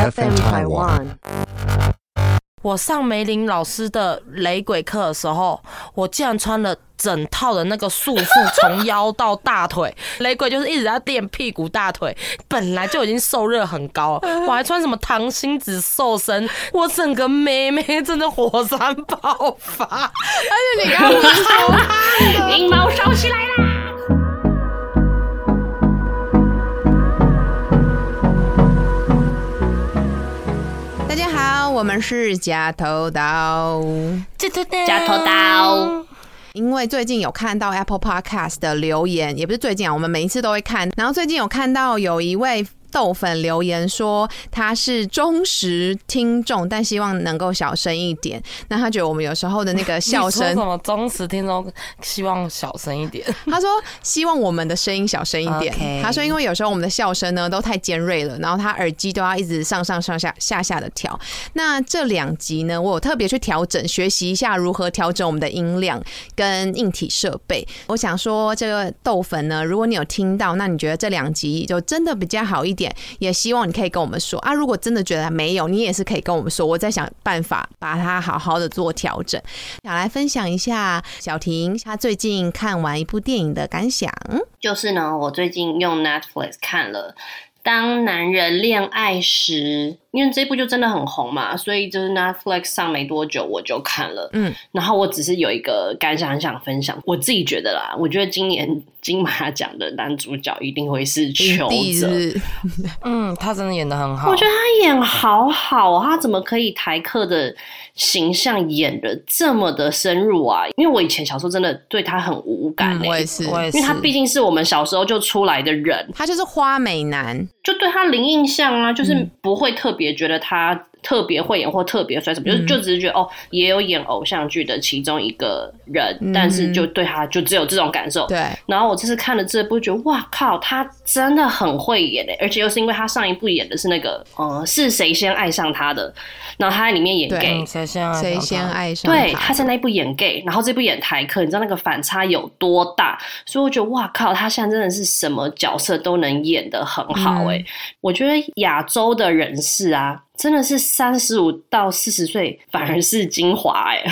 FM Taiwan。我上梅林老师的雷鬼课的时候，我竟然穿了整套的那个束缚，从腰到大腿。雷鬼就是一直在练屁股、大腿，本来就已经受热很高，我还穿什么糖心子瘦身，我整个妹妹真的火山爆发。而且你刚刚说，阴毛烧起来啦！大家好，我们是假头刀。假头刀，因为最近有看到 Apple Podcast 的留言，也不是最近啊，我们每一次都会看。然后最近有看到有一位豆粉留言说他是忠实听众，但希望能够小声一点。那他觉得我们有时候的那个笑声什，么忠实听众希望小声一点？他说希望我们的声音小声一点。他说因为有时候我们的笑声呢都太尖锐了，然后他耳机都要一直上上上下下下的调。那这两集呢，我有特别去调整，学习一下如何调整我们的音量跟硬体设备。我想说，这个豆粉呢，如果你有听到，那你觉得这两集就真的比较好一点，也希望你可以跟我们说啊。如果真的觉得没有，你也是可以跟我们说，我再想办法把它好好的做调整。想来分享一下小婷她最近看完一部电影的感想。就是呢，我最近用 Netflix 看了《当男人恋爱时》，因为这部就真的很红嘛，所以就是 Netflix 上没多久我就看了。嗯，然后我只是有一个感想很想分享，我自己觉得啦，我觉得今年 金马奖的男主角一定会是邱泽。嗯，他真的演的很好。我觉得他演好好哦，他怎么可以台客的形象演的这么的深入啊？因为我以前小时候真的对他很无感、欸嗯我也是，我也是，因为他毕竟是我们小时候就出来的人，他就是花美男，就对他零印象啊，就是嗯不会特别觉得他特别会演或特别帅什么，就就只是觉得哦，也有演偶像剧的其中一个人，嗯但是就对他就只有这种感受。对，然后我这次看了这部，觉得哇靠，他真的很会演诶，而且又是因为他上一部演的是那个呃是谁先爱上他的，然后他在里面演 gay，嗯谁先爱谁上他？先爱上对，他他在那一部演 gay，然后这部演台客，你知道那个反差有多大？所以我觉得哇靠，他现在真的是什么角色都能演的很好哎、嗯我觉得亚洲的人士啊，真的是三十五到四十岁反而是精华哎、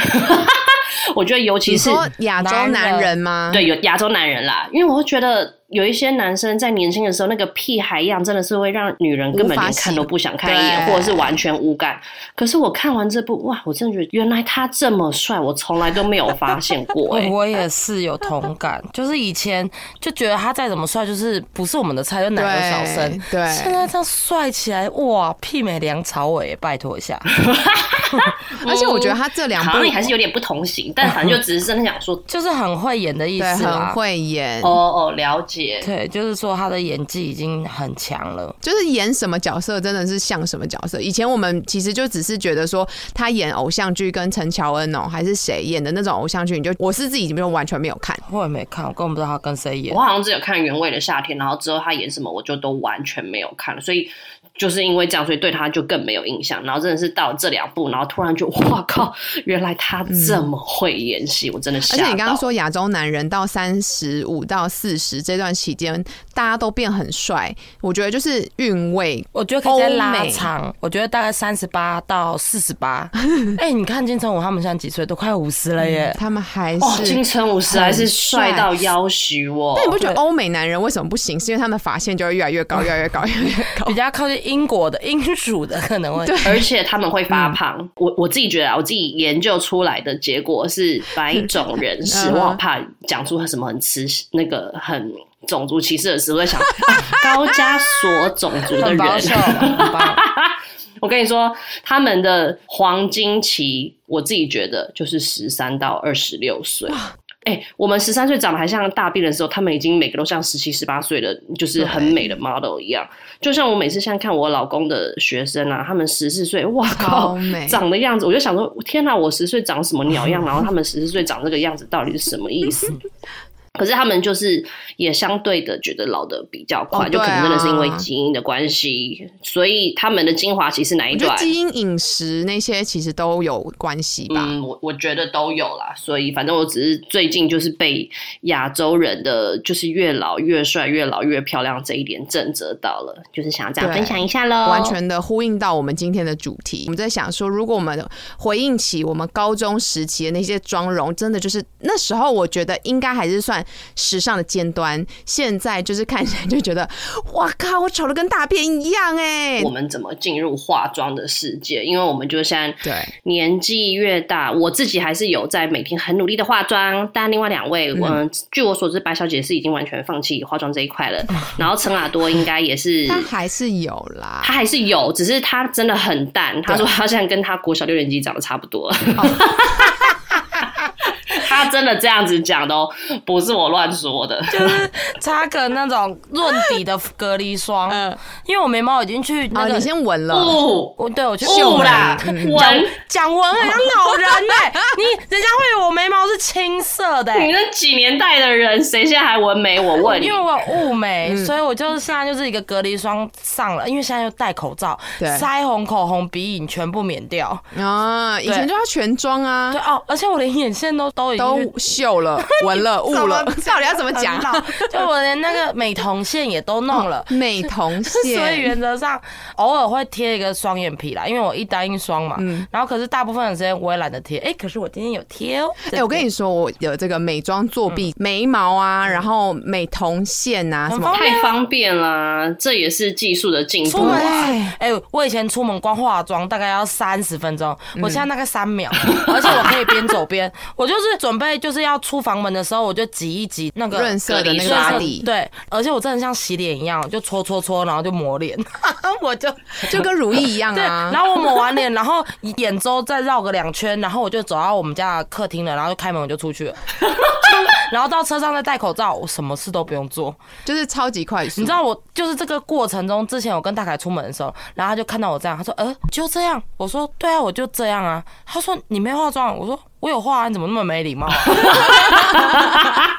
我觉得尤其是亚洲男人吗？对有亚洲男人啦，因为我会觉得有一些男生在年轻的时候那个屁孩样，真的是会让女人根本连看都不想看一眼，或者是完全无感。可是我看完这部，哇，我真的觉得原来他这么帅，我从来都没有发现过 哎、我也是有同感，就是以前就觉得他再怎么帅，就是不是我们的菜，就奶油小生。对对现在这样帅起来，哇，媲美梁朝伟，拜托一下。而且我觉得他这两部好像也还是有点不同型，但反正就只是真的想说，就是很会演的意思很。会演，哦哦，了解。对，就是说他的演技已经很强了。就是演什么角色真的是像什么角色。以前我们其实就只是觉得说他演偶像剧跟陈乔恩哦、还是谁演的那种偶像剧，你就我是自己没有完全没有看。我也没看，我根本不知道他跟谁演我。好像只有看原味的夏天，然后之后他演什么我就都完全没有看了，所以就是因为这样，所以对他就更没有印象。然后真的是到这两部，然后突然就 哇靠，原来他这么会演戏，我真的吓到。而且你刚刚说亚洲男人到三十五到四十这段期间，大家都变很帅，我觉得就是韵味。我觉得可以再拉长，我觉得大概三十八到四十八。哎，你看金城武他们现在几岁？都快五十了耶。他们还是，哦，金城武实在是帅到要许我。但你不觉得欧美男人为什么不行？是因为他们发线就会越来越高，越来越高，越来越高比。较靠近英国的英属的可能会，而且他们会嗯发胖，我我自己觉得啊，我自己研究出来的结果是白种人士，嗯哼我好怕讲出什么很歧那个很种族歧视的词，我在想、啊高加索种族的人。我跟你说，他们的黄金期，我自己觉得就是十三到二十六岁。哎、我们十三岁长得还像大病的时候，他们已经每个都像十七、十八岁的，就是很美的 model 一样。就像我每次现在看我老公的学生啊，他们十四岁，哇靠，长的样子，我就想说，天哪，我十岁长什么鸟样？然后他们十四岁长这个样子，到底是什么意思？可是他们就是也相对的觉得老的比较快，哦就可能真的是因为基因的关系，所以他们的精华其实哪一段？基因、饮食那些其实都有关系吧。嗯，我我觉得都有啦，所以反正我只是最近就是被亚洲人的就是越老越帅、越老越漂亮这一点震慑到了，就是想要这样分享一下喽。完全的呼应到我们今天的主题。我们在想说，如果我们回应起我们高中时期的那些妆容，真的就是那时候，我觉得应该还是算时尚的尖端。现在就是看起来就觉得，哇靠，我丑的跟大便一样哎、我们怎么进入化妆的世界？因为我们就现在对年纪越大，我自己还是有在每天很努力的化妆，但另外两位，嗯、据我所知，白小姐是已经完全放弃化妆这一块了。然后陈雅多应该也是，她还是有啦。她还是有，只是她真的很淡。她说他现在跟她国小六年级长得差不多。他真的这样子讲的哦，不是我乱说的。就是擦个那种润底的隔离霜，嗯。因为我眉毛已经去那啊，个，你先闻了，不，我对我去不啦，嗯闻讲文很像老人哎、你人家会以为我眉毛是青色的、欸。你那几年代的人，谁现在还纹眉？我问你。因为，我有雾眉，嗯。所以我就是现在就是一个隔离霜上了，因为现在又戴口罩，腮红、口红、鼻影全部免掉。啊，以前就要全妆啊。对，哦，而且我连眼线都都已经去都秀了、闻了、雾了，到底要怎么讲？就我连那个美瞳线也都弄了。美瞳线 所以，原则上偶尔会贴一个双眼皮啦，因为我一单一双嘛。嗯然后可是大部分的时间我也懒得贴。哎、可是我今天有贴哦。哎、我跟你说，我有这个美妆作弊，眉毛啊，然后美瞳线啊，什么很方便太方便啦，这也是技术的进步。哎、我以前出门光化妆大概要三十分钟，嗯我现在大概三秒，而且我可以边走边，我就是准备就是要出房门的时候，我就挤一挤那个润色的那个打底，对，而且我真的像洗脸一样，就搓搓搓，然后就抹脸，我就就跟如意一样对，啊。然后我抹完脸，然后眼周再绕个两圈，然后我就走到我们家的客厅了，然后就开门我就出去了，然后到车上再戴口罩，我什么事都不用做。就是超级快速，你知道我就是这个过程中，之前我跟大凯出门的时候，然后他就看到我这样，他说：“呃，就这样。”我说：“对啊，我就这样啊。”他说：“你没化妆。”我说：“我有化啊，你怎么那么没礼貌、啊？”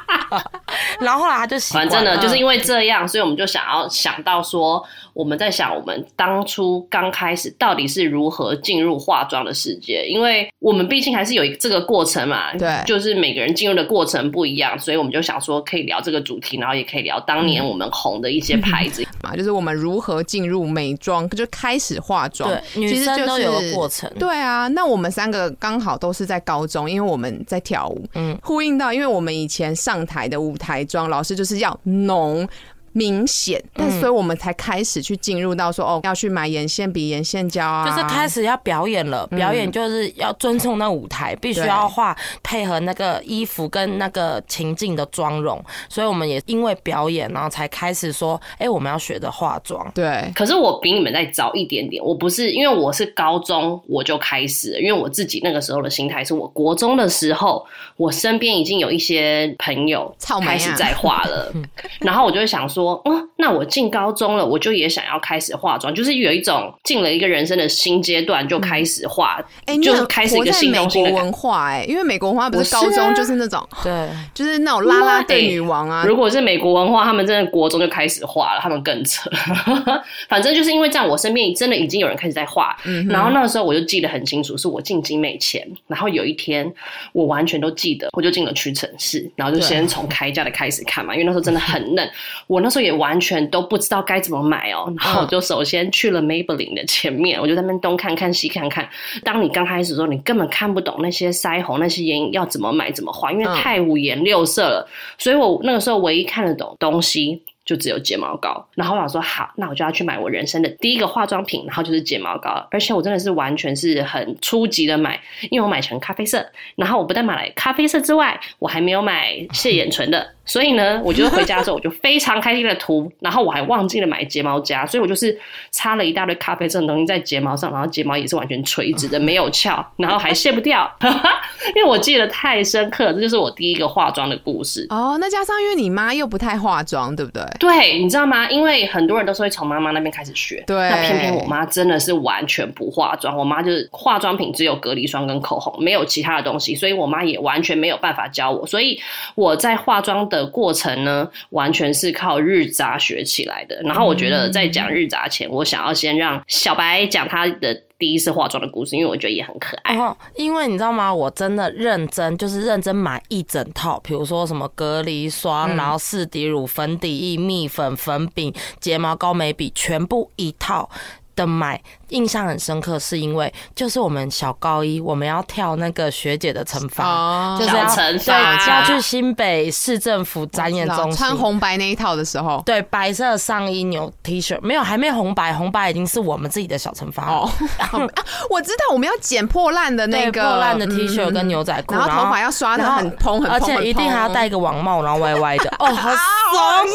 然后后来他就习惯了，反正呢，就是因为这样，所以我们就想要想到说，我们在想我们当初刚开始到底是如何进入化妆的世界，因为我们毕竟还是有一这个过程嘛，对就是每个人进入的过程不一样，所以我们就想说可以聊这个主题，然后也可以聊当年我们红的一些牌子。嘛，就是我们如何进入美妆，就开始化妆，对女其实就生都有个过程。对啊，那我们三个刚好都是在高中，因为我们在跳舞，嗯呼应到，因为我们以前上台的舞台妆，老师就是要浓。明显，但嗯。所以我们才开始去进入到说哦，要去买眼线笔、眼线胶啊，就是开始要表演了，表演就是要尊重那舞台，必须要画配合那个衣服跟那个情境的妆容，所以我们也因为表演，然后才开始说，哎、我们要学着化妆。对，可是我比你们再早一点点，我不是因为我是高中我就开始了，因为我自己那个时候的心态是我国中的时候，我身边已经有一些朋友开始在画了，然后我就会想说，嗯，那我进高中了，我就也想要开始化妆，就是有一种进了一个人生的新阶段就开始化，就开始一个新东西国的文化哎、因为美国文化不是高中啊就是那种，对，就是那种拉拉队哎女王啊，如果是美国文化，他们真的国中就开始化了，他们更扯。反正就是因为这样，我身边真的已经有人开始在画。嗯然后那个时候我就记得很清楚，是我进精美前，然后有一天我完全都记得，我就进了屈臣氏，然后就先从开价的开始看嘛，因为那时候真的很嫩，我那时候也完全都不知道该怎么买哦。然后我就首先去了 Maybelline 的前面，我就在那边东看看西看看。当你刚开始的时候，你根本看不懂那些腮红、那些眼影要怎么买、怎么画，因为嗯太五颜六色了。所以我那个时候唯一看得懂东西。就只有睫毛膏，然后我想说好，那我就要去买我人生的第一个化妆品，然后就是睫毛膏，而且我真的是完全是很初级的买，因为我买成咖啡色，然后我不但买了咖啡色之外，我还没有买卸眼唇的，所以呢，我就是回家之后我就非常开心的涂，然后我还忘记了买睫毛夹，所以我就是擦了一大堆咖啡色的东西在睫毛上，然后睫毛也是完全垂直的，没有翘，然后还卸不掉，因为我记得太深刻，这就是我第一个化妆的故事。哦，那加上因为你妈又不太化妆，对不对？对，你知道吗？因为很多人都是会从妈妈那边开始学，对那偏偏我妈真的是完全不化妆，我妈就是化妆品只有隔离霜跟口红，没有其他的东西，所以我妈也完全没有办法教我，所以我在化妆的过程呢，完全是靠日杂学起来的。然后我觉得在讲日杂前，我想要先让小白讲他的第一次化妆的故事，因为我觉得也很可爱。哦，因为你知道吗？我真的认真，就是认真买一整套，比如说什么隔离霜，嗯然后四底乳、粉底液、蜜粉、粉饼、睫毛膏、眉笔，全部一套。的买印象很深刻，是因为就是我们小高一我们要跳那个学姐的惩罚，哦就是要对罚要去新北市政府展演中心穿红白那一套的时候，对白色上衣牛 T 恤，没有还没红白，红白已经是我们自己的小惩罚哦了。啊 我知道我们要剪破烂的那个破烂的 T 嗯恤跟牛仔裤，然后头发要刷的然后很蓬很而蓬，且一定还要戴一个网帽，然后歪歪的。哦，好爽啊！啊！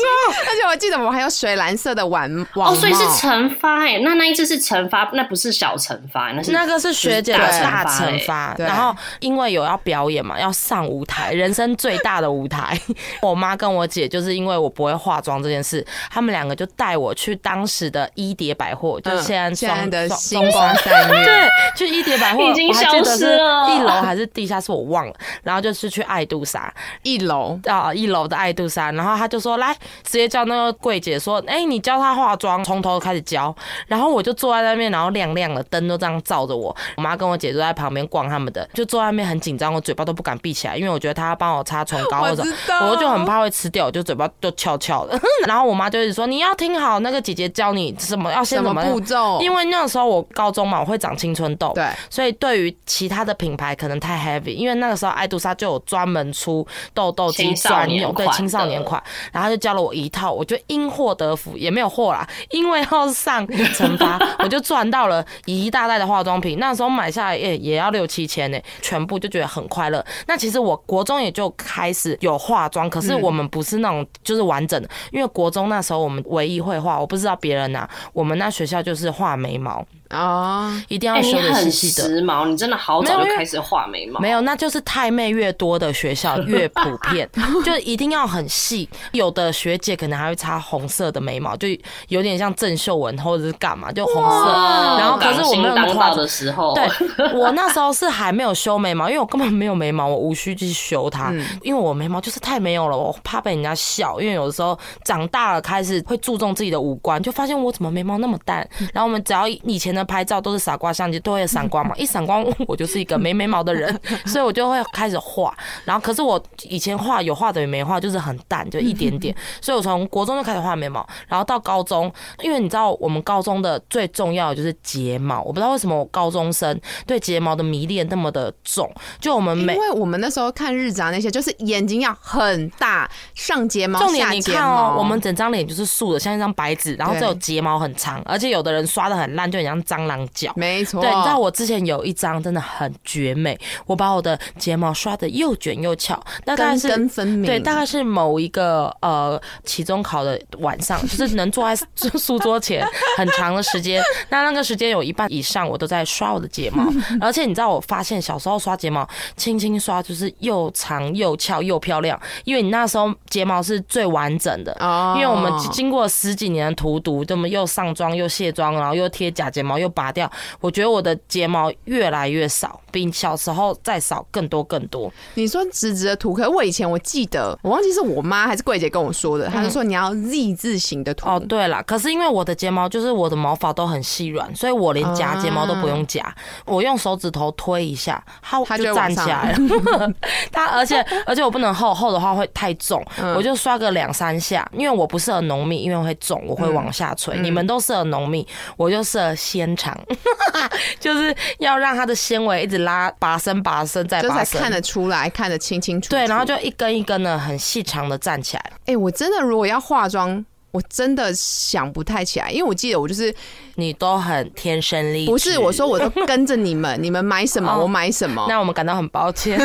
而且我记得我还有水蓝色的网网哦，所以是帽惩罚哎，那那一次是惩罚，那不是小惩罚，那是那个是学姐的大大惩惩罚，对然后因为有要表演嘛，要上舞台，人生最大的舞台。我妈跟我姐就是因为我不会化妆这件事，他们两个就带我去当时的一蝶百货，就嗯现在现在的星光三月，对，去一叠百货，已经我还记消失得是了一楼还是地下室，我忘了。然后就是去爱杜莎，一楼啊，一楼的爱杜莎，然后他就说来，直接叫那个柜姐说，哎、你教她化妆，从头开始教。然后我就坐在那边，然后亮亮的灯都这样照着我。我妈跟我姐就在旁边逛他们的，就坐在那边很紧张，我嘴巴都不敢闭起来，因为我觉得她要帮我擦唇膏我 或者知道我就很怕会吃掉，我就嘴巴就翘翘的。然后我妈就一直说你要听好，那个姐姐教你什么要先什么怎么步骤？因为那个时候我高中嘛，我会长青春痘，对所以对于其他的品牌可能太 heavy，因为那个时候爱杜莎就有专门出痘痘肌专用，对青少年款，然后他就教了我一套，我就因祸得福，也没有祸啦，因为要上惩罚，我就赚到了一大袋的化妆品，那时候买下来也也要六七千呢，全部就觉得很快乐。那其实我国中也就开始有化妆，可是我们不是那种就是完整的，因为国中那时候我们唯一会画，我不知道别人呐、我们那学校就是画眉毛，哦，一定要修的很细细的。时髦，你真的好早就开始画眉毛，没有，那就是太妹越多的学校 越普遍，就一定要很细。有的学姐可能还会擦红色的眉毛，就有点像郑秀文或者是干嘛，就红色。哦然后可是我没有那么夸张当道的时候，对 我那时候是还没有修眉毛，因为我根本没有眉毛，我无需去修它，嗯因为我眉毛就是太没有了，我怕被人家笑。因为有的时候长大了开始会注重自己的五官，就发现我怎么眉毛那么淡。然后我们只要以前的拍照都是傻瓜相机，都会有闪光嘛，一闪光我就是一个没眉毛的人，所以我就会开始画。然后可是我以前画有画等于没画，就是很淡，就一点点。所以我从国中就开始画眉毛，然后到高中，因为你知道我们高中的最重要的就是睫毛，我不知道为什么我高中生对睫毛的迷恋那么的重，就我们每因。为我们那时候看日杂那些，就是眼睛要很大，上睫毛，重点你看哦毛，我们整张脸就是竖的，像一张白纸，然后对只有睫毛很长，而且有的人刷的很烂，就很像蟑螂脚。没错，对，你知道我之前有一张真的很绝美，我把我的睫毛刷的又卷又翘，大概根是根分明，对，大概是某一个呃期中考的晚上，就是能坐在书 桌前很长的时间。那那个时间有一半以上，我都在刷我的睫毛。而且你知道，我发现小时候刷睫毛，轻轻刷就是又长又翘又漂亮，因为你那时候睫毛是最完整的。哦，因为我们经过十几年的荼毒，这么又上妆又卸妆，然后又贴假睫毛又拔掉，我觉得我的睫毛越来越少，比小时候再少更多更多。你说直直的涂，可是我以前我记得，我忘记是我妈还是柜姐跟我说的，她就说你要 Z 字形的涂。哦，对了，可是因为我的睫毛就是我的毛发都很细软，所以我连夹睫毛都不用夹，我用手指头推一下，它它就站起来了。它而且而且我不能厚，厚的话会太重，嗯我就刷个两三下，因为我不适合浓密，因为会重，我会往下垂。嗯你们都适合浓密，我就适合纤长，就是要让它的纤维一直拉拔升拔升再就拔升。才看得出来，看得清清楚楚。对，然后就一根一根的很细长的站起来。哎、我真的如果要化妆，我真的想不太起来，因为我记得我就是你都很天生丽质，不是我说我都跟着你们，你们买什么哦我买什么。那我们感到很抱歉。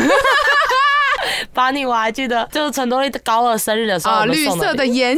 把你我还记得，就是陈多丽高二生日的时候，绿色的眼影，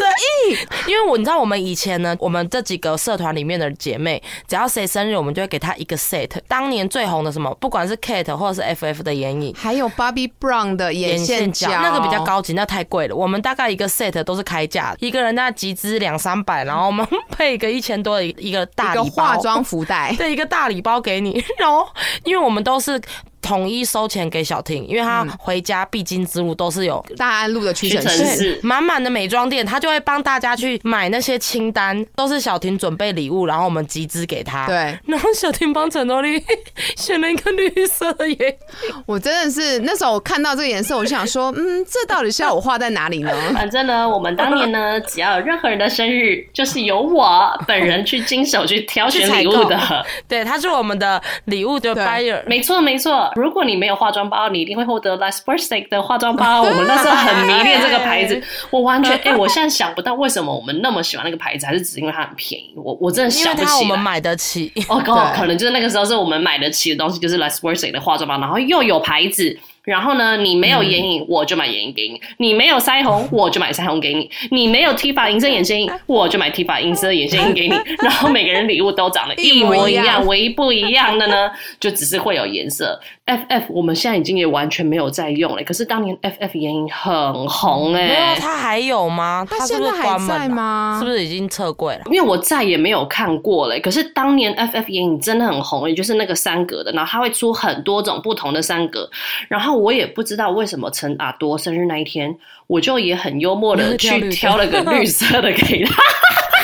因为我你知道我们以前呢，我们这几个社团里面的姐妹，只要谁生日，我们就会给她一个 set。当年最红的什么，不管是 Kate 或者是 FF 的眼影。还有 Bobbi Brown 的眼线胶，那个比较。高级，那太贵了。我们大概一个 set 都是开价，一个人那集资两三百，然后我们配一个一千多的一个大一个礼包，化妆福袋，对，一个大礼包给你。然后，因为我们都是统一收钱给小婷，因为她回家必经之路都是有大安路的屈臣氏，满满的美妆店，她就会帮大家去买那些清单，都是小婷准备礼物，然后我们集资给她。。对然后小婷帮陈多丽 选了一个绿色的眼影，我真的是那时候我看到这个颜色，我就想说，嗯，这到底是要我画在哪里呢？反正呢，我们当年呢，只要有任何人的生日，就是由我本人去经手去挑选礼物的。对，他是我们的礼物的对 buyer。没错没错，如果你没有化妆包，你一定会获得 Last Birthday 的化妆包。我们那时候很迷恋这个牌子，我完全哎、我现在想不到为什么我们那么喜欢那个牌子，还是只是因为它很便宜。我我真的想不起我们买得起，哦，可能就是那个时候是我们买得起的东西，就是 Last Birthday 的化妆包，然后又有牌子。然后呢，你没有眼影，我就买眼影给你；你没有腮红，我就买腮红给你；你没有 T 发银色眼线印，我就买 T 发银色眼线印给你。然后每个人礼物都长得一模一样，唯一不一样的呢，就只是会有颜色。FF 我们现在已经也完全没有在用了，可是当年 FF 眼影很红哎、没有，它还有吗？它是不是现在还在？吗？是不是已经撤柜了？因为我再也没有看过了。可是当年 FF 眼影真的很红，也就是那个三格的，然后它会出很多种不同的三格。然后我也不知道为什么陈阿多生日那一天，我就也很幽默的 去挑了个绿色的给他。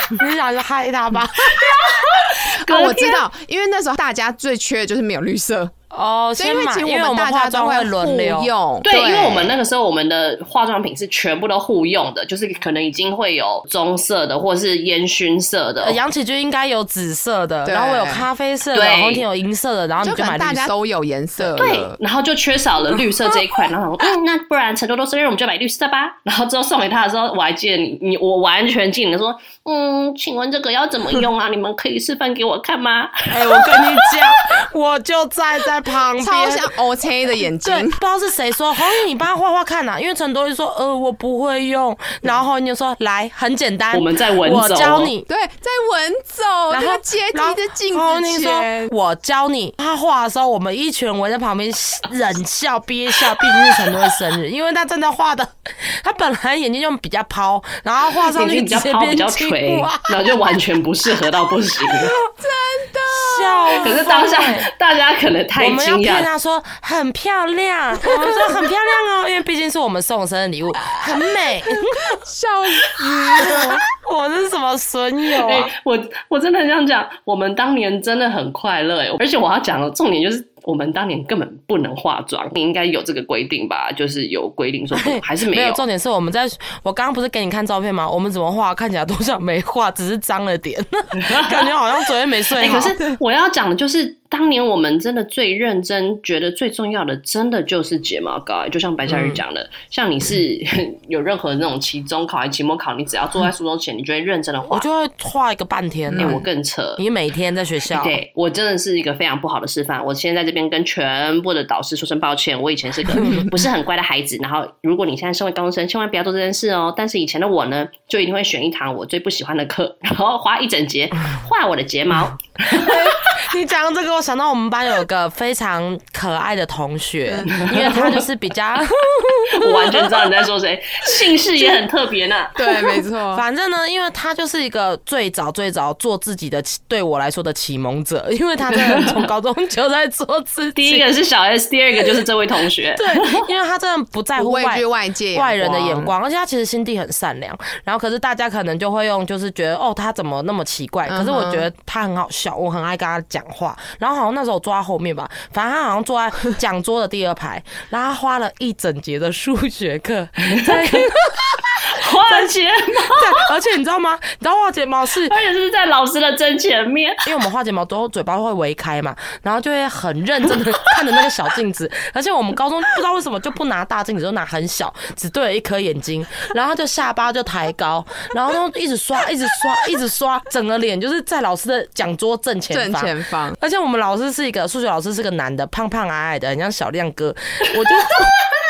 你想去害他吧？啊，我知道，因为那时候大家最缺的就是没有绿色，哦，所以因为先买，其实我因为我们大家都会化妆会轮流。用，对，因为我们那个时候我们的化妆品是全部都互用的，就是可能已经会有棕色的或者是烟熏色的呃，。杨启军应该有紫色的，然后我有咖啡色的，对然后天有银色的，然后你就可能大买绿色。家都有颜色，对，然后就缺少了绿色这一块，然后我说 嗯，那不然陈多多生日我们就买绿色吧。然后之后送给他的时候，我还记得你，你我完全记得你说，嗯，请问这个要怎么用啊？你们可以示范给我看吗？哎，我跟你讲，我就站在旁边。超像 OK 的眼睛对，，不知道是谁说，红英你帮他画画看呐、啊因为陈多就说，呃，我不会用，然后你就说，来，很简单，我们在文我教你，对，在文走然后那个阶梯的镜子然后你说前，我教你。他画的时候，我们一群人围在旁边忍笑憋笑，毕竟是陈多的生日，因为他真的画的，他本来眼睛就比较抛，然后画上去直接变比较青然后就完全不适合到不行。笑。可是当下大家可能太我们要惊讶，骗他说很漂亮，我们说很漂亮哦，因为毕竟是我们送的生日礼物，很美。笑死了。我是什么损友？我我真的很想讲，我们当年真的很快乐哎，而且我要讲的重点就是。我们当年根本不能化妆，你应该有这个规定吧？就是有规定说不，还是没有？没有，重点是我们在，我刚刚不是给你看照片吗？我们怎么画看起来都像没画，只是脏了点，感觉好像昨天没睡哎、好。可是我要讲的就是，当年我们真的最认真，觉得最重要的，真的就是睫毛膏、哎就像白夏雨讲的，像你是 有任何那种期中考还期末考，你只要坐在书桌前，你就会认真的画我。就会画一个半天哎、呢、我更扯，你每天在学校，对我真的是一个非常不好的示范。我现在在这边跟全部的导师说声抱歉，我以前是个 不是很乖的孩子。然后，如果你现在身为高中生，千万不要做这件事哦。但是以前的我呢，就一定会选一堂我最不喜欢的课，然后花一整节 画我的睫毛。你讲这个，我想到我们班有个非常可爱的同学，因为他就是比较，我完全知道你在说谁，姓氏也很特别呢。对，没错。反正呢，因为他就是一个最早最早做自己的，对我来说的启蒙者，因为他真的从高中就在做自己。第一个是小 S，第二个就是这位同学。对，因为他真的不在乎外界外人的眼光，而且他其实心地很善良。然后可是大家可能就会用，就是觉得哦，他怎么那么奇怪？可是我觉得他很好笑，我很爱跟他讲话。然后好像那时候我坐在后面吧，反正他好像坐在讲桌的第二排，然后他花了一整节的数学课 在画睫毛，对，而且你知道吗？你知道画睫毛是 而且是在老师的正前面。因为我们画睫毛都嘴巴会围开嘛，然后就会很认真的看着那个小镜子，而且我们高中不知道为什么就不拿大镜子，就拿很小，只对了一颗眼睛，然后就下巴就抬高，然后就一直刷，一直刷，一直刷，整个脸就是在老师的讲桌正前正方。前方。而且我们老师是一个数学老师，是个男的，胖胖矮矮的，很像小亮哥。我就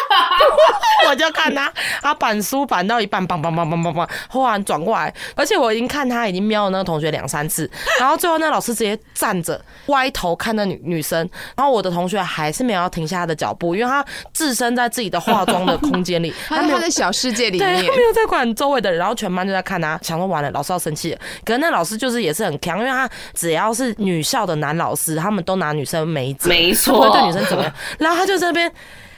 我就看他，他板书板到一半，梆梆梆梆梆梆，忽然转过来，而且我已经看他已经瞄了那个同学两三次，然后最后那老师直接站着歪头看那女女生，然后我的同学还是没有要停下他的脚步，因为他置身在自己的化妆的空间里，他在没有他的小世界里对，面他。没有在管周围的人，然后全班就在看他，想说完了，老师要生气了。可是那老师就是也是很强，因为他只要是女校的男老师，他们都拿女生没辙，没错不会错，对女生怎么样。然后他就在那边。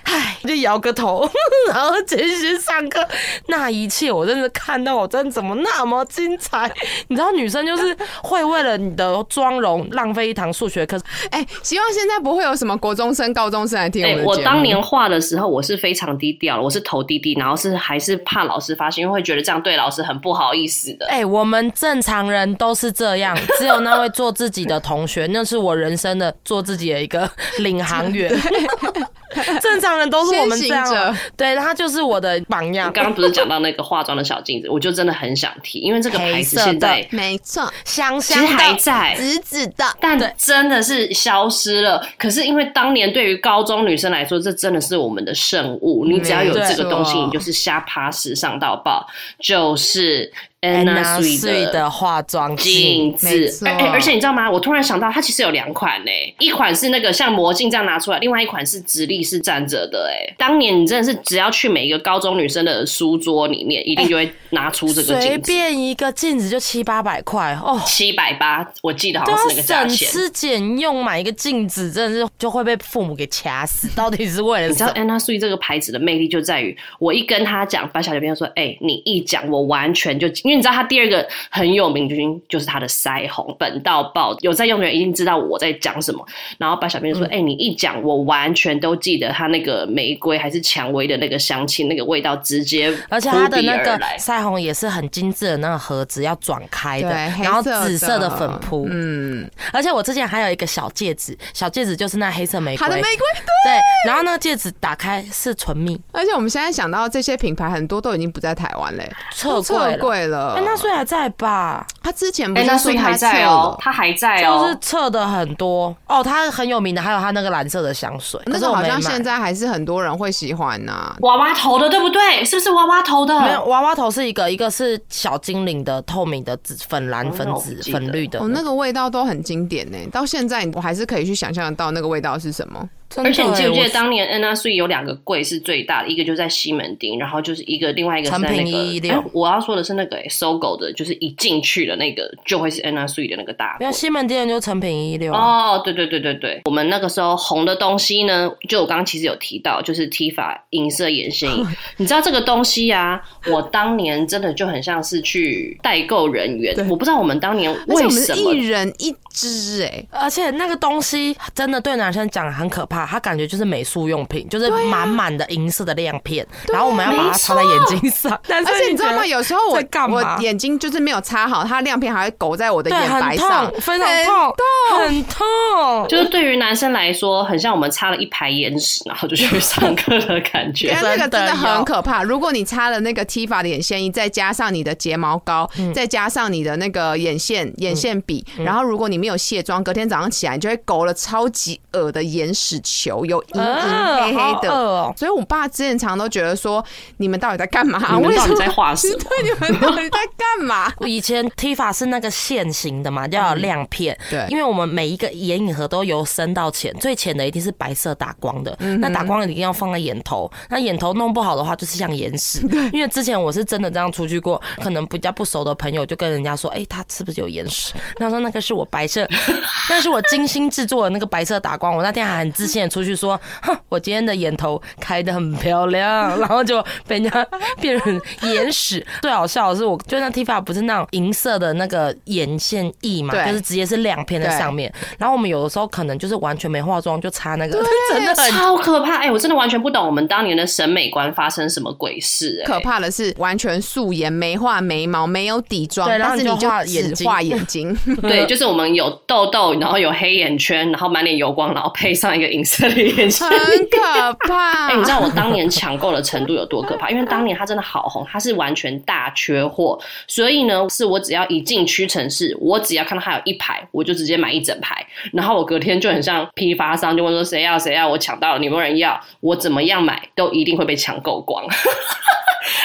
唉，就摇个头，然后继续上课。那一切我真的看到，我真的怎么那么精彩？你知道，女生就是会为了你的妆容浪费一堂数学课。哎、希望现在不会有什么国中生、高中生来听我哎。我当年画的时候，我是非常低调了，我是头低低，然后是还是怕老师发现，因为会觉得这样对老师很不好意思的。哎、我们正常人都是这样，只有那位做自己的同学，那是我人生的做自己的一个领航员。正常人都是我们这样对他就是我的榜样。刚刚不是讲到那个化妆的小镜子，我就真的很想提，因为这个牌子现在没错，香香其实还，在，紫紫的。但真的是消失了。可是因为当年对于高中女生来说，这真的是我们的圣物。你只要有这个东西，你就是瞎趴时尚到爆，就是 Anna Anna Sui Sui 的化妆镜。子哎、哎而且你知道吗？我突然想到，它其实有两款呢、一款是那个像魔镜这样拿出来，另外一款是直立式站着的、哎，当年你真的是只要去每一个高中女生的书桌里面，一定就会拿出这个镜子。随便一个镜子就七八百块哦。七百八，我记得好像是那个价钱省钱。吃俭用买一个镜子，真的是就会被父母给掐死。到底是为了你知道什么？Anna Sui 这个牌子的魅力就在于，我一跟他讲，把小姐朋友说，哎、你一讲，我完全就，因为你知道他第二个很有名，就是就是他的腮红，本到爆，有在用的人一定知道我在讲什么。然后白小编说，哎、你一讲，我完全都记得他那个玫瑰还是蔷薇的那个香气，那个味道直接而且它的那个腮红也是很精致的那个盒子，要转开的，然后紫色的粉扑。嗯，而且我之前还有一个小戒指，小戒指就是那黑色玫瑰，它的玫瑰对，然后那个戒指打开是唇蜜，而且我们现在想到这些品牌，很多都已经不在台湾嘞，都撤撤柜了。柜了。哎，那所以还在吧？他之前不哎、是那所以还说他撤在哦了，，他还在就哦，是测的很多哦，他很有名的，还有他那个蓝色的香水，那个好像现在还是很多人会喜欢呐、娃娃头的，对不对？是不是娃娃头的？没有娃娃头是一个，一个是小精灵的透明的紫粉蓝、哦粉紫粉绿的哦，那个味道都很经典呢，到现在我还是可以去想象得到那个味道是什么。而且你记不记欸得当年 Anna Sui 有两个柜是最大的，一个就在西门町，然后就是一个另外一个是在那个116哎我要说的是那个、欸、搜狗的，就是一进去的那个就会是 Anna Sui 的那个大柜没有。西门店就成品一六、哦，对对对对对，我们那个时候红的东西呢，就我刚刚其实有提到，就是 Tifa 银色眼线 液。你知道这个东西呀、我当年真的就很像是去代购人员。我不知道我们当年为什么一人一支哎，而且那个东西真的对男生讲很可怕，它感觉就是美术用品，就是满满的银色的亮片，然后我们要把它擦在眼睛上。但是而且你知道吗？有时候我我眼睛就是没有擦好，它亮片还会勾在我的眼白上痛，，非常痛，很痛。就是对于男生来说，很像我们擦了一排眼屎，然后就去上课的感觉但。那个真的很可怕。如果你擦了那个 Tifa 的眼线液，再加上你的睫毛膏，嗯再加上你的那个眼线眼线笔，然后如果你没有卸妆，隔天早上起来你就会勾了超级恶的眼屎球，有银银呃黑黑的。所以我爸之前常都觉得说，你们到底在干嘛？你们到底为什么在画什么？对，你们到底在干嘛？以前 Tifa 是那个线型的嘛，要有亮片。对因为我们每一个眼影盒都由深到浅，最浅的一定是白色打光的，那打光一定要放在眼头。那眼头弄不好的话，就是像眼屎。因为之前我是真的这样出去过，可能比较不熟的朋友就跟人家说：“哎、他是不是有眼屎？”他说那个是我白色，那是我精心制作的那个白色打光。我那天还很自信的出去说：“哼，我今天的眼头开的很漂亮。”然后就被人家 变成眼屎。最好笑的是我，就那 Tifa 不是那种银色的那个眼线液嘛，就是直接是两片在上面。然后我们有的时候可能就是完全没化妆就擦那个，真的超可怕！哎、我真的完全不懂我们当年的审美观发生什么鬼事、哎，可怕的是完全素颜，没画眉毛，没有底妆，然后但是你你就画只眼睛画眼睛。对，就是我们有痘痘，然后有黑眼圈，然后满脸油光，然后配上一个银色的眼镜。很可怕。哎、你知道我当年抢购的程度有多可怕？因为当年它真的好红，它是完全大缺货，所以呢，是我只要一进屈臣氏，我只要看到它有一排，我就直接买一整排。然后我隔天就很像批发商，就问说谁要谁要，我抢到了，你有没有人要？我怎么样买都一定会被抢购光。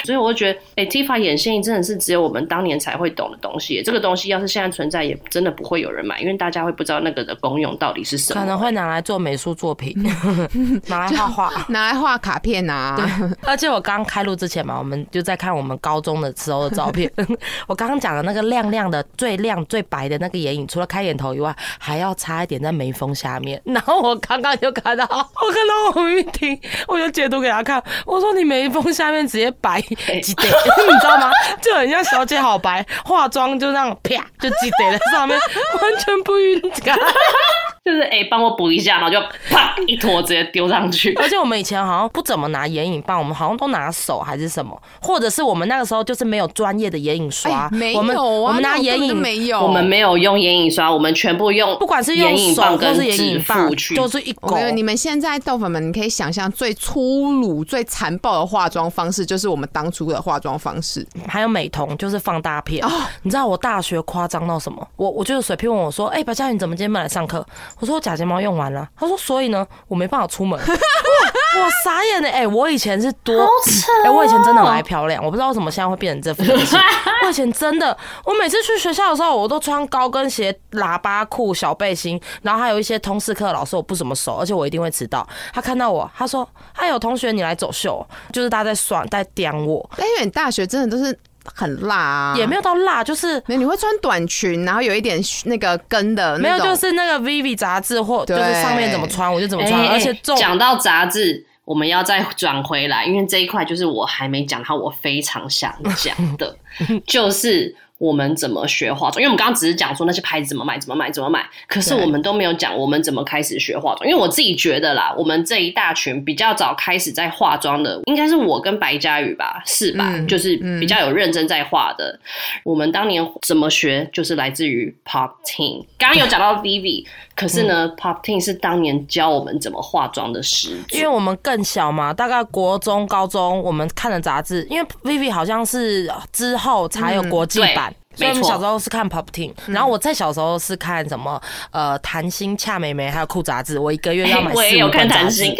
所以我就觉得，哎、t i f a 眼线真的是只有我们当年才会懂的东西。这个东西要是现在存在，也真的不会有人买，因为大家会不知道那个的功用到底是什么。可能会拿来做美术作品，拿来画画。拿来画卡片啊，而且我刚开录之前嘛，我们就在看我们高中的时候的照片。我刚刚讲的那个亮亮的、最亮、最白的那个眼影，除了开眼头以外，还要擦一点在眉峰下面。然后我刚刚就看到，我看到洪玉婷，我就截图给他看，我说你眉峰下面直接白几点，你知道吗？就很像小姐好白，化妆就那样啪就几点在上面，完全不晕感。就是哎，帮、我补一下，然后就啪 一坨直接丢上去。而且我们以前好像不怎么拿眼影棒，我们好像都拿手还是什么，或者是我们那个时候就是没有专业的眼影刷，哎没有啊，我们我们拿眼影没有，我们没有用眼影刷，我们全部用不管是用眼影手或棒跟是眼影指棒腹，去。就是一勾我跟。你们现在豆粉们，你可以想象最粗鲁、最残暴的化妆方式，就是我们当初的化妆方式。还有美瞳，就是放大片。你知道我大学夸张到什么？我我就是水瓶问我说：“哎、白嘉颖，怎么今天没来上课？”我说：“我假睫毛用完了。”他说：“所以呢，我没办法出门。”，我傻眼了！哎、我以前是多哎、我以前真的很爱哦漂亮，我不知道为什么现在会变成这副德行。我以前真的，我每次去学校的时候，我都穿高跟鞋、喇叭裤、小背心，然后还有一些通识课老师我不怎么熟，而且我一定会迟到。他看到我，他说：“哎有同学你来走秀，就是大家在爽在刁我，但因为你大学真的都是很辣啊，也没有到辣，就是没有，你会穿短裙，然后有一点那个跟的没有，就是那个 Vivi 杂志或就是上面怎么穿我就怎么穿，哎而且重讲到杂志，我们要再转回来，因为这一块就是我还没讲到，我非常想讲的，就是我们怎么学化妆。因为我们刚刚只是讲说那些牌子怎么买、怎么买、怎么买，可是我们都没有讲我们怎么开始学化妆。因为我自己觉得啦，我们这一大群比较早开始在化妆的，应该是我跟白佳宇吧，是吧？嗯就是比较有认真在画的。我们当年怎么学，就是来自于 Pop Teen。刚刚有讲到 Vivi，可是呢、p o p Teen 是当年教我们怎么化妆的师因为。我们更小嘛，大概国中、高中我们看的杂志，因为 Vivi 好像是之后才有国际版。所以我们小时候是看 Pop Team，然后我在小时候是看什么呃谈心、恰美眉还有酷杂志，我一个月要买 我也有四五本杂志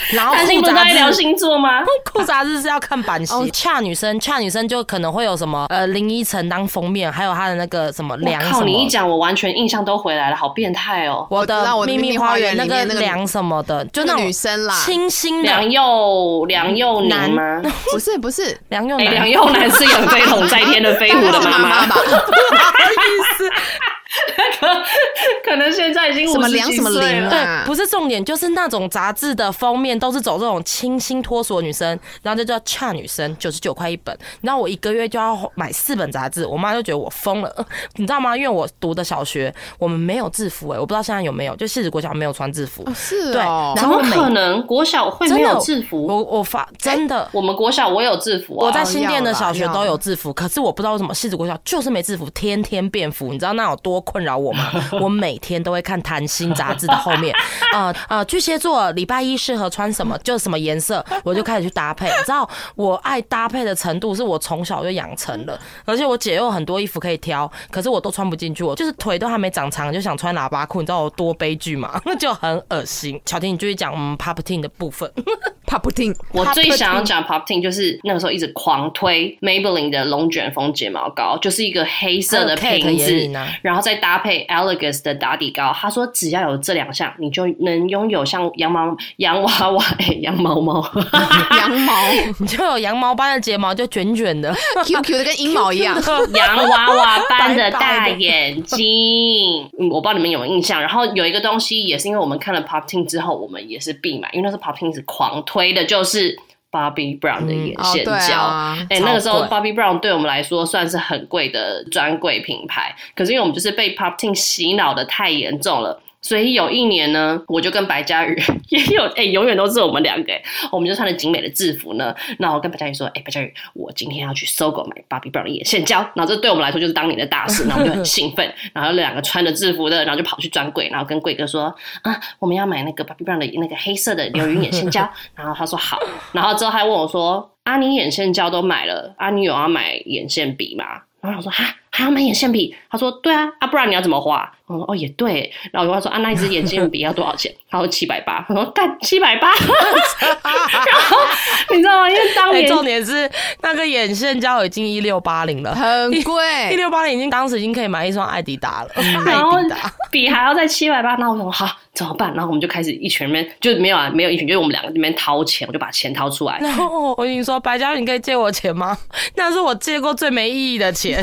然后谈心酷杂不在聊。星座吗？酷杂志是要看版哦型，恰女生，恰女生就可能会有什么呃林依晨当封面，还有她的那个什么！梁什么，你一讲，我完全印象都回来了，好变态哦！我的秘密花花园那个梁什么的，就那种女生啦，清新的梁又梁又男 吗？不是不是，哎，梁又男，梁佑男是有飞龙在天的飞虎的妈妈 吧？可可能现在已经什么50几梁什么岁了啊对，不是重点，就是那种杂志的封面都是走这种清新脱俗的女生，然后就叫恰女生，九十九块一本。然后我一个月就要买四本杂志，我妈就觉得我疯了，你知道吗？因为我读的小学我们没有制服、哎，我不知道现在有没有，就戏子国小没有穿制服。哦是对哦，怎么然后可能？国小会没有制服？我我发真的。我们国小我有制服啊，我在新店的小学都有制服，可是我不知道为什么戏子国小就是没制服，天天便服，你知道那有多困扰我吗？我每天都会看《谈心》杂志的后面，呃呃，巨蟹座礼拜一适合穿什么，就是什么颜色，我就开始去搭配。你知道我爱搭配的程度是我从小就养成了，而且我姐又有很多衣服可以挑，可是我都穿不进去，我就是腿都还没长长就想穿喇叭裤，你知道我多悲剧吗？那 就很恶心。小婷，你继续讲我们 Pop Teen 的部分。怕不听。我最想要讲 Pop Teen 就是那个时候一直狂推 Maybelline 的龙卷风睫毛膏，就是一个黑色的瓶子然后再搭配 Elegance 的打底膏。他说只要有这两项，你就能拥有像羊毛、洋娃娃、哎、羊毛毛、羊毛 你就有羊毛般的睫毛，就卷卷的。Q Q 的跟阴毛一样，洋娃娃般的大眼睛。嗯，我不知道你们有没有印象。然后有一个东西也是因为我们看了 Pop Teen 之后，我们也是必买，因为那是 Pop Teen 是狂推的，就是 Bobbi Brown 的眼哦线对胶。啊，哎、那个时候 Bobby Brown 对我们来说算是很贵的专柜品牌，可是因为我们就是被 Pop Teen 洗脑的太严重了，所以有一年呢，我就跟白嘉宇 也有哎、永远都是我们两个、哎我们就穿着精美的制服呢。那我跟白嘉宇说，哎、白嘉宇，我今天要去搜狗买芭比 Brown 的眼线胶，然后这对我们来说就是当年的大事，然后我们就很兴奋，然后两个穿着制服的，然后就跑去专柜，然后跟柜哥说，啊，我们要买那个芭比 Brown 的那个黑色的流云眼线胶，然后他说好，然后之后还问我说，啊，你眼线胶都买了，啊，你有要买眼线笔吗？然后我说哈，还要买眼线笔？他说对啊，啊不然你要怎么画？我说哦也对。然后我说啊，那一支眼线笔要多少钱？他说七百八。我说干七百八。然后你知道吗？因为当哎，年重点是那个眼线胶已经一六八零了，很贵一贵，六八零已经当时已经可以买一双艾迪达了，然后艾迪达。笔还要再七百八，然后我说好怎么办？然后我们就开始一群人就没有啊，没有一群，就是我们两个这边掏钱，我就把钱掏出来。然后我跟你说，白嘉宇，你可以借我钱吗？那是我借过最没意义的钱，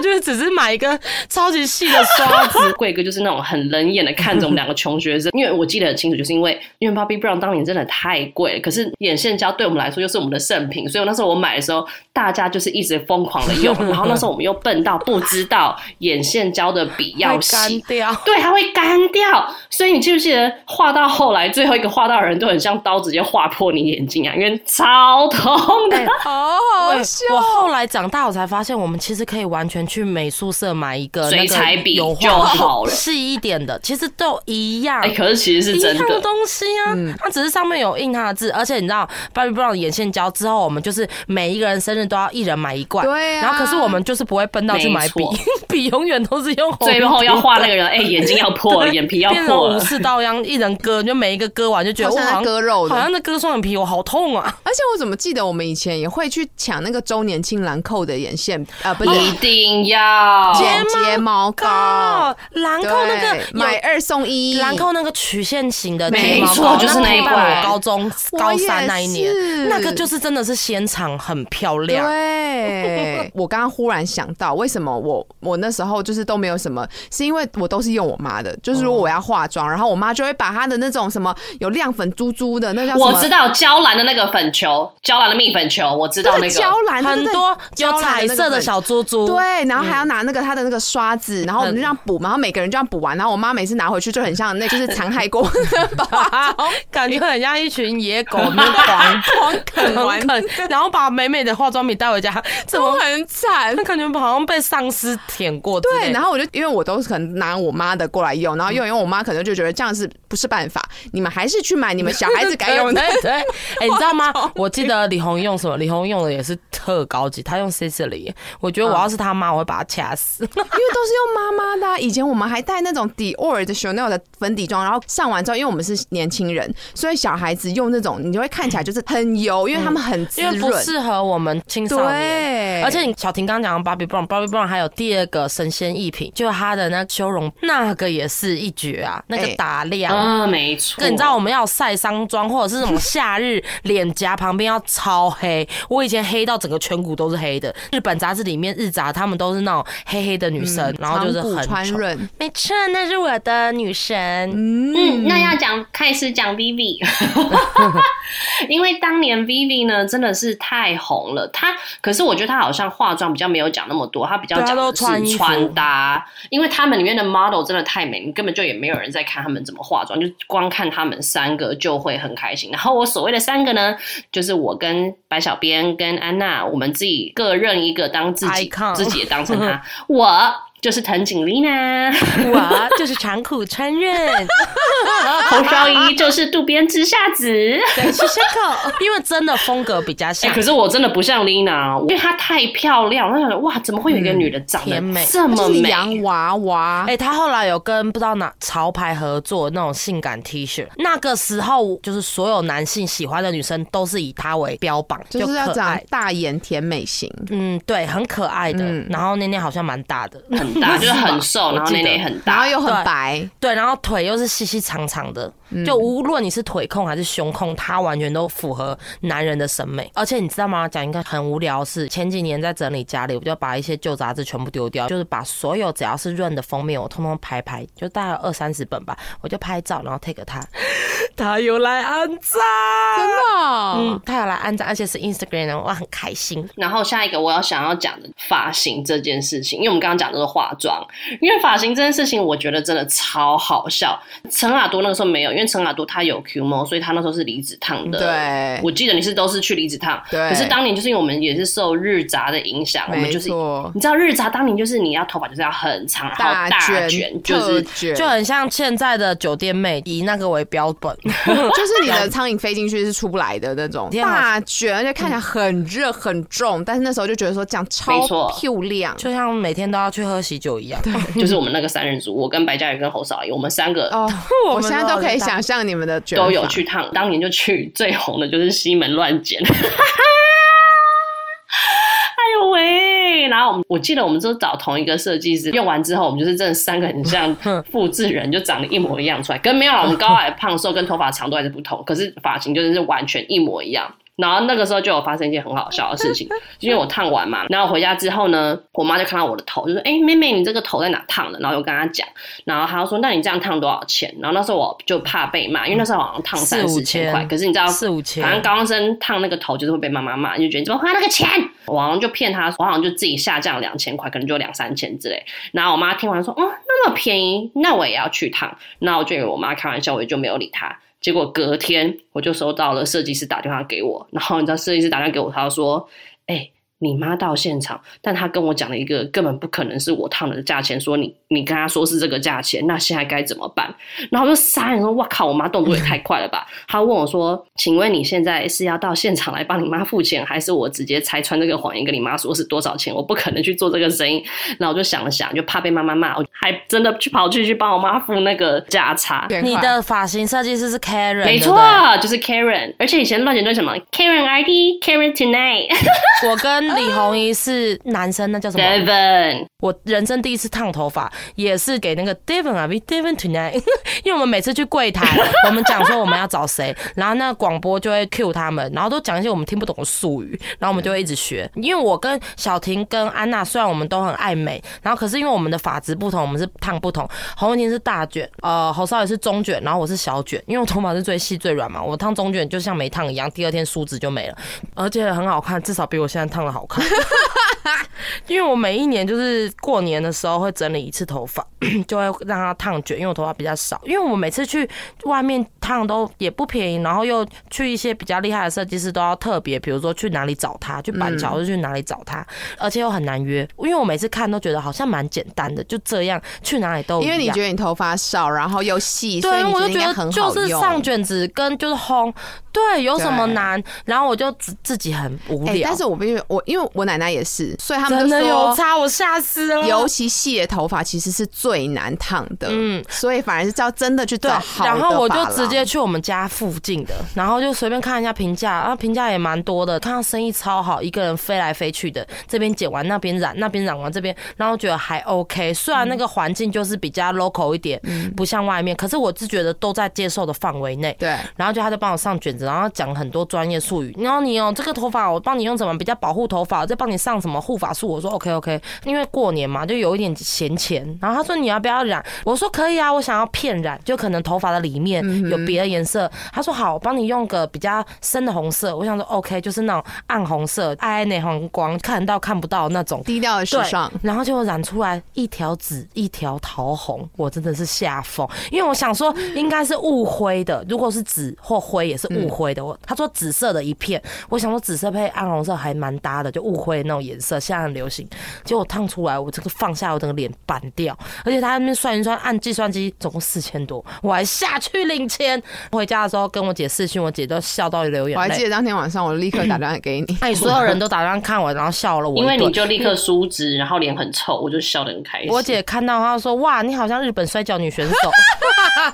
借出去只是买一个超级细的刷子。贵哥就是那种很冷眼的看着我们两个穷学生，因为我记得很清楚，就是因为因为 Bobbi Brown 当年真的太贵了，可是眼线胶对我们来说又是我们的圣品，所以那时候我买的时候，大家就是一直疯狂的用，然后那时候我们又笨到不知道眼线胶的笔要 会干洗。掉。对，它会干掉，所以你记不记得画到后来，最后一个画到的人都很像刀直接划破你眼睛啊，因为超痛的。好好笑。我后来长大，我才发现，我们其实可以完全去美术社买一个水彩笔有就好了。细一点的，其实都一样。哎、可是其实是真一样东西啊，它只是上面有印它的字，而且你知道，Bobbi Brown 的眼线胶之后，我们就是每一个人生日都要一人买一罐，对啊。然后可是我们就是不会奔到去买笔，笔永远都是用红最后要画那个人，哎、眼睛要破了，眼皮要破了。武士刀一样，一人割，就每一个割完就觉得好像在我好像割肉的。好像在割双眼皮，我好痛啊！而且我怎么记得我们以前也会去抢那个周年庆兰蔻的眼线，呃，不是。一定要。睫睫毛膏。哦，，兰蔻那个买二送一，兰蔻那个曲线型的没睫毛错膏就是那一陪伴罐。我高中高三那一年是，那个就是真的是现场，很漂亮。对，我刚刚忽然想到，为什么我我那时候就是都没有什么，是因为我都是用我妈的，就是如果我要化妆，然后我妈就会把她的那种什么有亮粉珠珠的那叫什么我知道娇兰的那个粉球，娇兰的蜜粉球，我知道那个。娇兰很多有彩色的小。小珠珠，对，然后还要拿那个他的那个刷子，然后我们就这样补嘛，然后每个人就这样补完，然后我妈每次拿回去就很像那就是残害过 的感觉很像一群野狗，那边狂狂啃完啃，然后把美美的化妆品带回家，怎么很惨那。感觉好像被丧尸舔过。对，然后我就因为我都是可能拿我妈的过来用，然后用一用我妈可能就觉得这样是不是办法？你们还是去买你们小孩子该用的。对对，哎、你知道吗？我记得李红用什么？李红用的也是特高级，她用 Sisley。我觉得我要是她妈，我会把她掐死。因为都是用妈妈的啊、以前我们还带那种 Dior 的 Chanel 的粉底妆，然后上完之后，因为我们是年轻人，所以小孩子用那种，你就会看起来就是很油，因为他们很滋因为不润。适合我们青少年。对，而且你小婷刚刚讲的 Bobbi Brown，Bobbi Brown 还有第二个神仙一品，就是它的那修容，那个也是一绝啊，那个哎打亮。啊，没错。跟你知道我们要晒伤妆，或者是什么夏日 脸颊旁边要超黑。我以前黑到整个颧骨都是黑的。日本杂志里面日杂他们都是那种黑黑的女生，然后就是很丑。穿润，没错，那是我的女神。嗯，那要讲开始讲 Vivi，因为当年 Vivi 呢真的是太红了。她可是我觉得她好像化妆比较没有讲那么多，她比较讲的是穿搭。因为他们里面的 model 真的太美，你根本就也没有人在看他们怎么化妆，就光看他们三个就会很开心。然后我所谓的三个呢，就是我跟白小编跟安娜，我们自己各认一个当自己自己当成他，我就是藤井丽娜。我就是长裤穿润，侯少仪就是渡边之下子。对，是山口，因为真的风格比较哎、像。可是我真的不像 Lina，因为她太漂亮，我就想说哇，怎么会有一个女的长得甜美这么就是美？洋娃娃。哎、她后来有跟不知道哪潮牌合作那种性感 T 恤，那个时候就是所有男性喜欢的女生都是以她为标榜，就是要长可爱。大眼甜美型，嗯，对，很可爱的。嗯然后那天好像蛮大的，很大，就是很瘦，然后我记得。内内很大，然后又很白，对，然后腿又是细细长长长的，嗯。就无论你是腿控还是胸控，它完全都符合男人的审美。而且你知道吗？讲一个很无聊的事，前几年在整理家里，我就把一些旧杂志全部丢掉，就是把所有只要是润的封面，我通通拍拍，就大概二三十本吧，我就拍照，然后 take 他，他又来安赞，真的哦、嗯，他有来安赞，而且是 Instagram 的，我很开心。然后下一个我要想要讲的发型这件事情，因为我们刚刚讲的是化妆，因为发型这件事情，我觉得真的超好笑。陈雅多那个时候没有，因为陈雅多他有 Q 毛，所以他那时候是离子烫的。对我记得你是都是去离子烫，对可是当年就是因为我们也是受日杂的影响，我们就是错，你知道日杂当年就是你要头发就是要很长，然后大卷卷，就是卷，就很像现在的酒店妹，以那个为标本。就是你的苍蝇飞进去是出不来的那种大卷，而且看起来很热很重，但是那时候就觉得说这样超漂亮。就像每天都要去喝喜酒一样。就是我们那个三人组，我跟白嘉宇跟侯少爷，我们三个哦，我现在都可以想象你们的都有去烫，当年就去最红的就是西门乱剪。哎呦喂！然后我们我记得我们都找同一个设计师，用完之后我们就是真的三个很像复制人，就长得一模一样出来。跟没有啦，我们高矮胖瘦跟头发长度还是不同，可是发型就是完全一模一样。然后那个时候就有发生一件很好笑的事情，因为我烫完嘛，然后回家之后呢，我妈就看到我的头，就说：“哎、妹妹，你这个头在哪烫的？”然后我跟她讲，然后她就说：“那你这样烫多少钱？”然后那时候我就怕被骂，因为那时候好像烫三四千四千块，可是你知道四五千反正高中生烫那个头就是会被妈妈骂，就觉得你怎么花那个钱？我好像就骗她，我好像就自己下降两千块，可能就两三千之类。然后我妈听完说：“哦，那么便宜，那我也要去烫。”那我就以为我妈开玩笑，我也就没有理她。结果隔天我就收到了设计师打电话给我，然后你知道设计师打电话给我，他说：“哎、你妈到现场，但她跟我讲了一个根本不可能是我烫的价钱，说你你跟她说是这个价钱，那现在该怎么办？”然后我就傻眼说：“哇靠，我妈动作也太快了吧！”她问我说：“请问你现在是要到现场来帮你妈付钱，还是我直接拆穿这个谎言跟你妈说是多少钱？我不可能去做这个生意。”然后我就想了想，就怕被妈妈骂，我还真的去跑去去帮我妈付那个价差。你的发型设计师是 Karen，没错就是 Karen，而且以前乱剪都是什么 Karen ID Karen Tonight 我跟李红一是男生，那叫什么？Devon，我人生第一次烫头发，也是给那个 Devon 啊，we Devon tonight，因为我们每次去柜台，我们讲说我们要找谁，然后那个广播就会 cue 他们，然后都讲一些我们听不懂的术语，然后我们就会一直学。因为我跟小婷跟安娜虽然我们都很爱美，然后可是因为我们的发质不同，我们是烫不同。洪文婷是大卷，呃，侯少也是中卷，然后我是小卷，因为我头发是最细最软嘛，我烫中卷就像没烫一样，第二天梳子就没了，而且很好看，至少比我现在烫的好看。因为我每一年就是过年的时候会整理一次头发，就会让它烫卷，因为我头发比较少。因为我每次去外面烫都也不便宜，然后又去一些比较厉害的设计师都要特别，比如说去哪里找他，去板桥就去哪里找他，而且又很难约。因为我每次看都觉得好像蛮简单的，就这样去哪里都因。为你觉得你头发少，然后又细，所以对，我就觉觉得就是。上卷子跟就是烘，对，有什么难？然后我就自自己很无哎、聊。但是我必须我因为我奶奶也是，所以他们真的有。差，我吓死了。尤其细的头发其实是最难烫的，嗯嗯，所以反而是要真的去对找好，的然后我就直接去我们家附近的，然后就随便看一下评价，然后评价也蛮多的，看到生意超好，一个人飞来飞去的，这边剪完那边染，那边染完这边，然后觉得还 OK。虽然那个环境就是比较 local 一点，嗯不像外面，可是我是觉得都在接受的范围内。对，然后就他就帮我上卷子，然后讲很多专业术语。然后你哦，这个头发我帮你用怎么比较保护头发，我再帮你上什么护发素。我说 OK OK，因为过年嘛，就有一点闲钱。然后他说你要不要染？我说可以啊，我想要片染，就可能头发的里面有别的颜色。他说好，我帮你用个比较深的红色。我想说 OK，就是那种暗红色，爱内红光，看到看不到那种。低调的时尚，然后就染出来一条紫，一条桃红，我真的是吓疯，因为我想说应该是雾灰的，如果是紫或灰也是雾灰的。我他说紫色的一片，我想说紫色配暗红色还蛮搭的，就误会那种颜色，现在很流行。结果烫出来，我这个放下我整个脸板掉，而且他那边算一算，按计算机总共四千多，我还下去领钱。回家的时候跟我姐视讯，我姐都笑到流眼泪。我还记得当天晚上我立刻打电话给你，哎，所有人都打电话看我，然后笑了我，因为你就立刻梳直，然后脸很臭，我就笑得很开心。我姐看到她说：“哇，你好像日本摔跤女选手。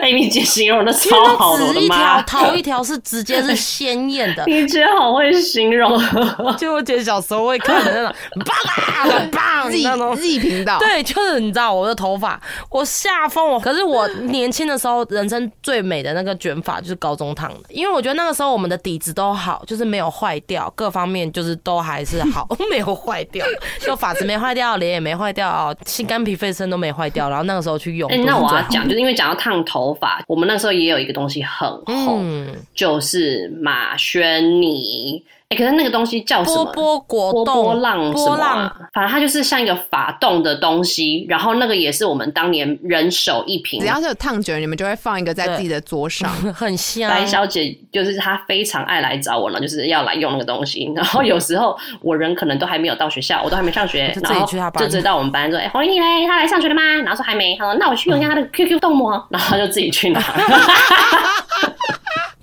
哎、你姐形容的超好的，我的一妈条吗？头一条是直接是鲜艳的，你姐好会形容，就我姐小时候会看的那种，棒啊棒 Z 那种。Z 频道，对，就是你知道我的头发，我吓疯我。可是我年轻的时候，人生最美的那个卷发就是高中烫的，因为我觉得那个时候我们的底子都好，就是没有坏掉，各方面就是都还是好，没有坏掉，就发质没坏掉，脸也没坏掉，心肝脾肺肾都没坏掉。然后那个时候去用，那我要讲，就是因为讲到烫头发，我们那时候也有一个东西很红，嗯，就是马轩尼。哎、可是那个东西叫什波么？波果波冻波浪什么、波浪啊？反正它就是像一个法冻的东西，然后那个也是我们当年人手一瓶只。要是有烫卷，你们就会放一个在自己的桌上。很香。白小姐就是她非常爱来找我了，就是要来用那个东西。然后有时候我人可能都还没有到学校，我都还没上学，就自己然后去她班就知道我们班说：“哎、黄丽丽嘞，她来上学了吗？”然后说还没，她说：“那我去用一下她的 QQ 冻膜。”然后她就自己去拿。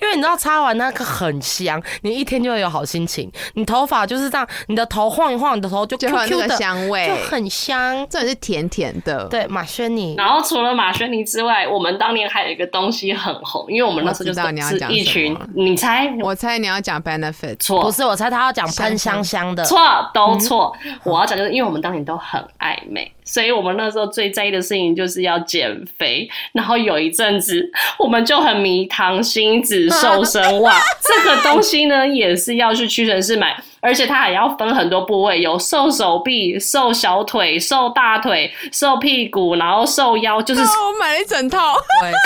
因为你知道擦完那个很香，你一天就会有好心情。你头发就是这样，你的头晃一晃，你的头就就会有 Q 那 Q 个的，香味。就很香。这也是甜甜的。对，马轩尼，然后除了马轩尼之外，我们当年还有一个东西很红，因为我们那时候就我知道你要是讲什一群么，你猜？我猜你要讲 benefit，错。不是我猜他要讲喷香香的，错都错。我要讲就是因为我们当年都很爱美，所以我们那时候最在意的事情就是要减肥。然后有一阵子我们就很迷糖心子瘦身袜，这个东西呢也是要去屈臣氏买。而且它还要分很多部位，有瘦手臂、瘦小腿、瘦大腿、瘦屁股，然后瘦腰，就是哦，我买了一整套。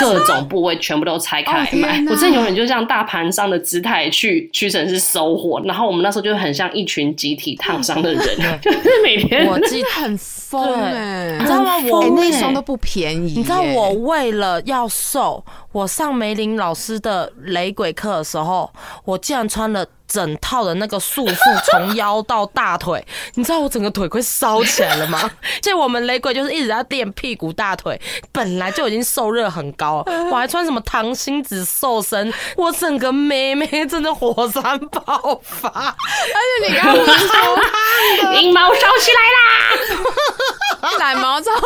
各种部位全部都拆开来哦天买。我真的永远就这样大盘商的姿态去屈臣氏收货，然后我们那时候就很像一群集体烫伤的人，就是每天我记得。很疯哎、你知道吗？我哎、那双都不便宜耶。你知道我为了要瘦，我上梅林老师的雷鬼课的时候，我竟然穿了整套的那个束缚，从腰到大腿。你知道我整个腿快烧起来了吗？而且我们雷鬼就是一直在垫屁股、大腿，本来就已经受热很高，我还穿什么糖心子瘦身，我整个妹妹真的火山爆发。而且你刚刚不是说阴毛烧起来啦！懒毛超会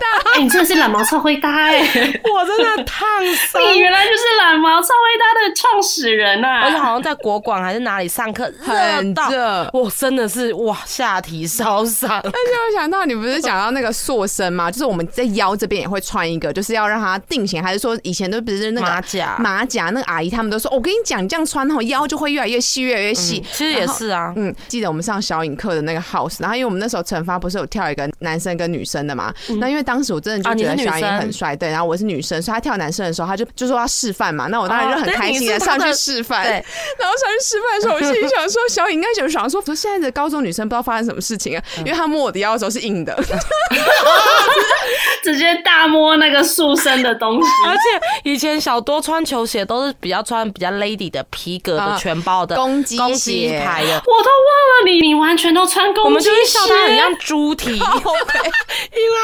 大，哎、你真的是懒毛超会搭哎、我真的烫伤，你原来就是懒毛超会搭的创始人啊！而且好像在国广还是哪里上课，热很到热。我真的是哇下体烧伤。而且我想到你不是讲到那个塑身吗？就是我们在腰这边也会穿一个，就是要让它定型，还是说以前都不是那个马甲。马甲那个阿姨他们都说，我跟你讲，你这样穿后腰就会越来越细，越来越细。其实也是啊，嗯，记得我们上小影课的那个 house，然后因为我们那时候惩罚不是有跳一个男生跟女生的嘛，那因为当时我真的啊就觉得小影很帅，对，然后我是女生，所以他跳男生的时候，他就就说要示范嘛，那我当然就很开心的上去示范，对。然后上去示范的时候，我心里想说，小影应该就想说，说现在的高中女生不知道发生什么事情啊，因为她摸我的腰的时候是硬的，直接大摸那个塑身的东西，而且以前小多穿球鞋都是比较穿比较 lady 的皮革的啊全包的公鸡公鸡鞋牌的，我都忘了你，你完全都穿公我们就鸡是笑他很鞋像猪蹄，因为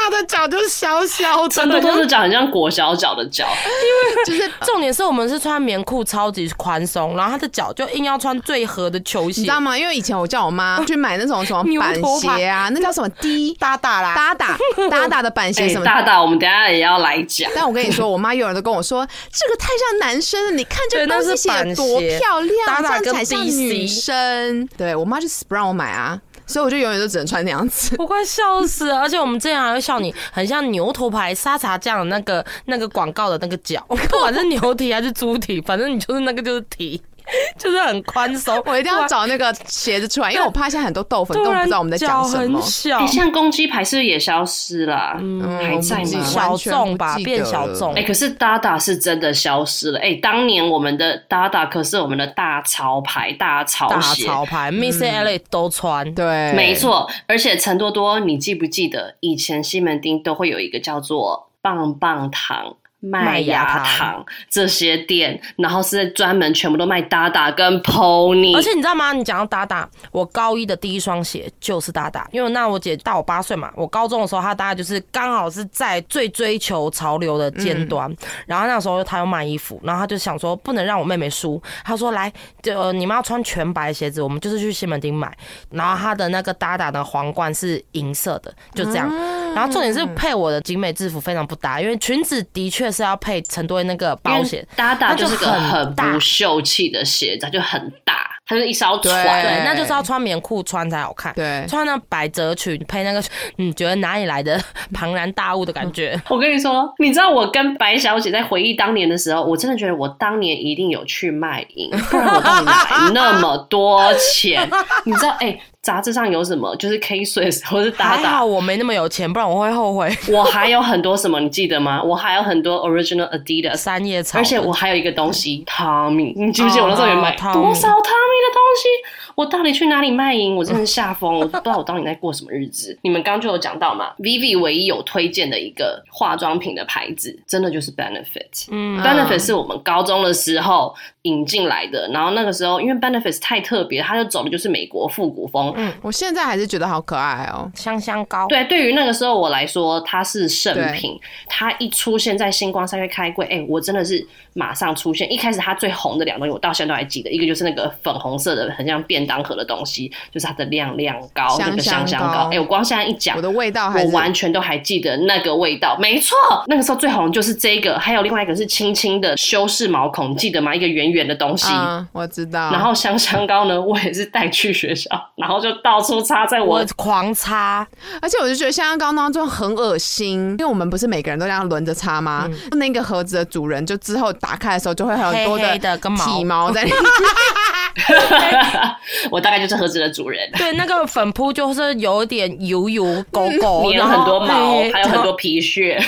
他的脚就是小小真的，的都是脚很像裹小脚的脚，因为就是重点是我们是穿棉裤超级宽松，然后他的脚就硬要穿最合的球鞋你知，道吗？因为以前我叫我妈去买那种什么 板鞋啊，那叫什么 D 搭搭啦，搭打 搭打的板鞋哎、什么。大大，我们等一下也要来讲。但我跟你说，我妈有人都跟我说，这个太像男生了，你看这个东西写多漂亮，这样才跟像女生。对我妈就是不让我买啊，所以我就永远都只能穿那样子。我快笑死了！而且我们之前还会笑你很像牛头牌沙茶酱的那个那个广告的那个脚，不管是牛蹄还是猪蹄，反正你就是那个就是蹄，就是很宽松。我一定要找那个鞋子出来，因为我怕现在很多豆粉根本不知道我们在讲脚什么很。小哎、，现在公鸡牌是不是也消失了、嗯还在吗？小众吧变小了众哎、可是 Dada 是真的消失了。哎、当年我们的 Dada 可是我们的大潮牌、大潮大鞋，潮牌 Miss Ellie 都穿。对，没。错。而且陈多多，你记不记得以前西门町都会有一个叫做棒棒糖。麦芽糖这些店，然后是专门全部都卖 Dada 跟 Pony，而且你知道吗？你讲到达达，我高一的第一双鞋就是达达，因为那我姐大我八岁嘛，我高中的时候她大概就是刚好是在最追求潮流的尖端，然后那时候她要卖衣服，然后她就想说不能让我妹妹输，她说来，就、呃、你们要穿全白鞋子，我们就是去西门町买，然后她的那个达达的皇冠是银色的，就这样，然后重点是配我的精美制服非常不搭，因为裙子的确是要配陈多那个包鞋，搭搭就是个很不秀气的鞋子，就很大，它就是一艘对船。对，那就是要穿棉裤穿才好看。对穿那百褶裙配那个，你，觉得哪里来的庞然大物的感觉？我跟你说，你知道我跟白小姐在回忆当年的时候，我真的觉得我当年一定有去卖淫，不然我到底哪来那么多钱？你知道，哎、杂志上有什么？就是 K Swiss 或是达还达好，我没那么有钱，不然我会后悔。我还有很多什么，你记得吗？我还有很多 Original Adidas。三叶草，而且我还有一个东西，Tommy，你记不记得我那时候有买多少 Tommy 的东西？我到底去哪里卖淫？我真的吓疯，我都不知道我到底在过什么日子。你们刚就有讲到嘛，Vivi 唯一有推荐的一个化妆品的牌子，真的就是 Benefit。嗯 Benefit 是我们高中的时候引进来的，然后那个时候因为 Benefit 太特别，它就走的就是美国复古风。嗯我现在还是觉得好可爱哦。香香膏，对，对于那个时候我来说，它是圣品。它一出现在星光三月开柜，哎、我真的是马上出现。一开始它最红的两个东西，我到现在都还记得，一个就是那个粉红色的，很像便当盒的东西，就是它的亮亮膏，香那个香香香膏膏。哎、我光现在一讲我。的味道还我完全都还记得那个味道，没错，那个时候最红就是这个，还有另外一个是轻轻的修饰毛孔，你记得吗？一个圆圆的东西，嗯，我知道。然后香香膏呢，我也是带去学校，然后就到处擦在我我狂擦，而且我就觉得香香膏那就很恶心，因为我们不是每个人都这样轮着擦吗？那个盒子的主人就之后打开的时候就会很多的跟毛体毛在里面。我大概就是盒子的主人。对，那个粉扑就是有点油油狗狗，粘了很多毛，还有很多皮屑，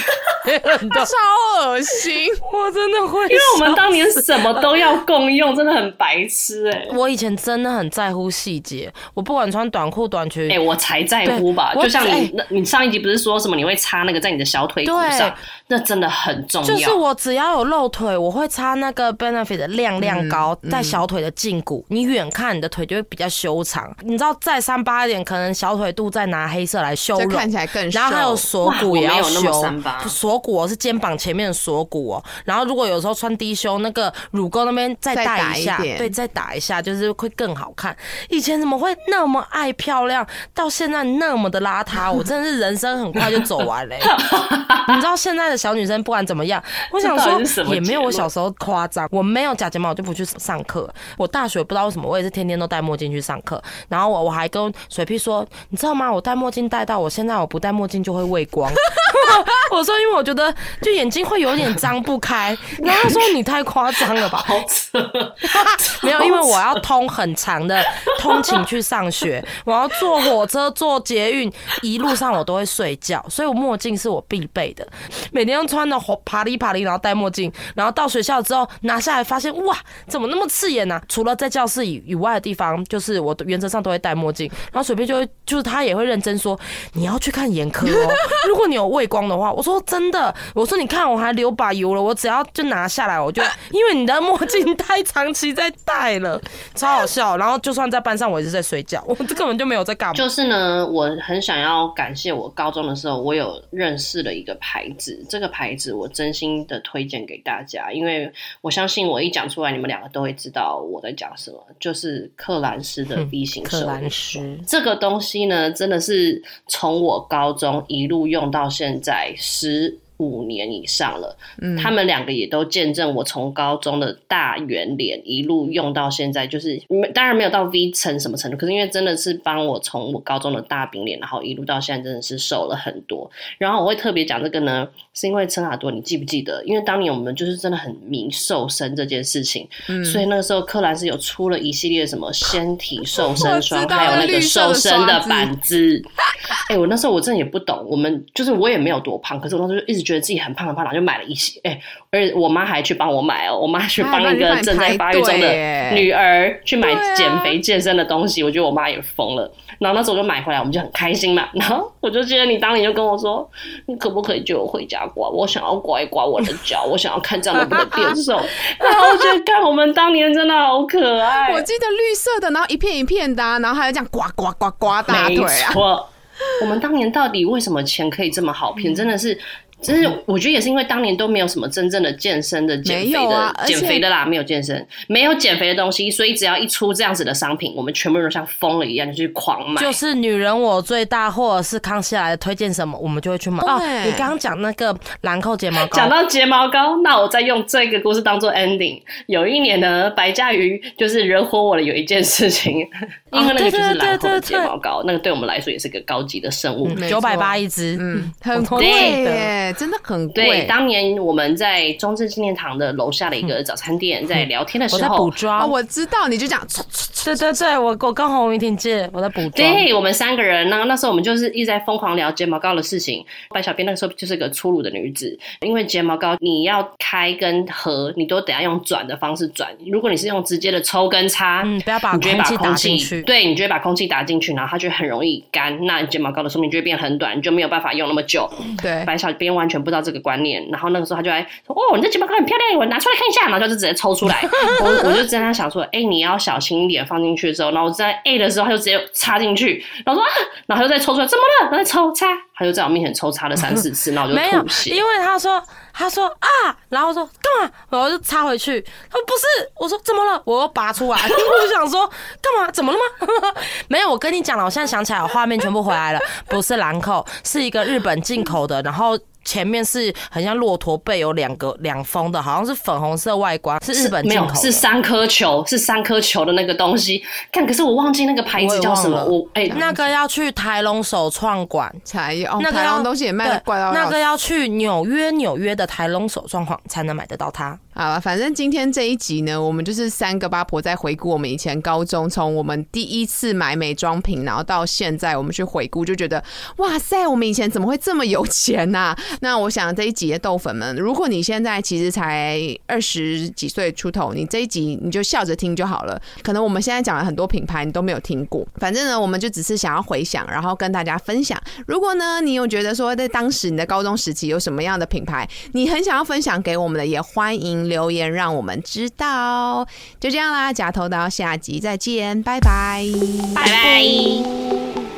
很多，超恶心！我真的会，因为我们当年什么都要共用，真的很白痴哎、我以前真的很在乎细节，我不管穿短裤短裙，哎、我才在乎吧，就像你，那你上一集不是说什么你会擦那个在你的小腿骨上，那真的很重要。就是我只要有露腿，我会擦那个 Benefit 的亮亮膏嗯在小腿的胫骨，你远看你的腿就会比较修长。你知道再三八一点，可能小腿肚再拿黑色来修容看。起来更瘦。然后还有锁骨也要修，锁骨哦是肩膀前面的锁骨哦。然后如果有时候穿低胸，那个乳沟那边再再带一下，一对，再打一下，就是会更好看。以前怎么会那么爱漂亮，到现在那么的邋遢？我真的是人生很快就走完嘞、你知道现在的小女生不管怎么样，我想说也没有我小时候夸张。我没有假睫毛，我就不去上课。我大学不知道为什么，我也是天天都戴墨镜去上课。然后我我还跟水屁说，你知道吗？我戴墨镜戴到我现在我不戴墨镜就会畏光。我说因为我觉得就眼睛会有点张不开。然后他说你太夸张了吧？好扯，没有，因为我要通很长的通勤去上学，我要坐火车、坐捷运，一路上我都会睡觉，所以我墨镜是我必备的。每天都穿的爬哩爬哩，然后戴墨镜，然后到学校之后拿下来，发现哇，怎么那么刺眼呢、除了在教室以以外的地方，就是我原则上都会戴墨镜。然后随便就会，就是他也会认真说，你要去看眼科哦。如果你有畏光的话，我说真的，我说你看我还留把油了，我只要就拿下来，我就因为你的墨镜太长期在戴了，超好笑。然后就算在班上，我也是在睡觉，我这根本就没有在干嘛。就是呢，我很想要感谢我高中的时候，我有认识了一个牌子，这个牌子我真心的推荐给大家，因为我相信我一讲出来，你们两个都会知道我在讲什么，就是克兰斯的 V 型克兰手斯这个东西呢，真的是从我高中一路用到现在十五年以上了。嗯他们两个也都见证我从高中的大圆脸一路用到现在，就是没当然没有到 V 层什么程度，可是因为真的是帮我从我高中的大饼脸，然后一路到现在，真的是瘦了很多。然后我会特别讲这个呢，是因为陈卡多，你记不记得？因为当年我们就是真的很迷瘦身这件事情，嗯所以那个时候柯兰是有出了一系列什么纤体瘦身霜，还有那个瘦身的板子。哎、我那时候我真的也不懂，我们就是我也没有多胖，可是我那时候就一直觉得自己很胖很胖，然后就买了一些。哎、而且我妈还去帮我买哦，我妈去帮一个正在发育中的女儿去买减肥健身的东西，我觉得我妈也疯了。然后那时候我就买回来，我们就很开心嘛。然后我就记得你当年就跟我说，你可不可以借我回家刮？我想要刮一刮我的脚，我想要看这样能不能变瘦。然后我觉得，看我们当年真的好可爱。我记得绿色的，然后一片一片的啊、然后还有这样刮刮刮刮大腿啊。错。我们当年到底为什么钱可以这么好骗？真的是真是我觉得也是因为当年都没有什么真正的健身的减肥的、减肥的啦，没有健身，没有减肥的东西，所以只要一出这样子的商品，我们全部人都像疯了一样就去狂买。就是女人我最大，或者是康熙来的推荐什么，我们就会去买。哦，你刚刚讲那个兰蔻睫毛膏，讲到睫毛膏，那我再用这个故事当做 ending。有一年呢，白嘉瑜就是惹火我的有一件事情，因为那个就是兰蔻的睫毛膏，那个对我们来说也是个高级的生物。没九百八一支，嗯，很我贵耶，真的很对，贵。当年我们在中正纪念堂的楼下的一个早餐店，在聊天的时候我在补妆。我知道，你就讲，对对对，我我跟洪云婷借，我在补妆。对我们三个人，那那时候我们就是一直在疯狂聊睫毛膏的事情。白小编那个时候就是个粗鲁的女子，因为睫毛膏你要开跟合，你都得要用转的方式转。如果你是用直接的抽跟擦，嗯不要把空气打进去对，你就会把空气打进去，然后它就很容易干。那你睫毛膏的寿命就会变很短，你就没有办法用那么久。对，白小编完全不知道这个观念，然后那个时候他就来说：“哦，你这睫毛膏很漂亮，我拿出来看一下。”然后就直接抽出来。我我就跟他想说：“哎、你要小心一点放进去之后。”然后我在 A 的时候，他就直接插进去，然后说：“啊！”然后他就再抽出来，怎么了？然后再抽插，他就在我面前抽插了三四次，然后我就没有吐，血。因为他说他说啊，然后我说干嘛？然后就插回去。他说不是，我说怎么了？我又拔出来，我就想说干嘛？怎么了吗？没有，我跟你讲了，我现在想起来，我画面全部回来了，不是兰蔻，是一个日本进口的，然后。前面是很像骆驼背，有两个两峰的，好像是粉红色外观，是日本没有进口，的。是三颗球，是三颗球的那个东西。看，可是我忘记那个牌子叫什么。我也忘了哎、那个要去台龙首创馆，才有哦，那个要东西也卖的对怪到那个要去纽约纽约的台龙首创馆才能买得到它。好了，反正今天这一集呢，我们就是三个八婆在回顾我们以前高中，从我们第一次买美妆品，然后到现在我们去回顾，就觉得哇塞，我们以前怎么会这么有钱呐、那我想这一集的豆粉们，如果你现在其实才二十几岁出头，你这一集你就笑着听就好了。可能我们现在讲了很多品牌，你都没有听过。反正呢，我们就只是想要回想，然后跟大家分享。如果呢，你有觉得说在当时你的高中时期有什么样的品牌，你很想要分享给我们的，也欢迎留言让我们知道。就这样啦，假头刀，下集再见，拜拜，拜拜。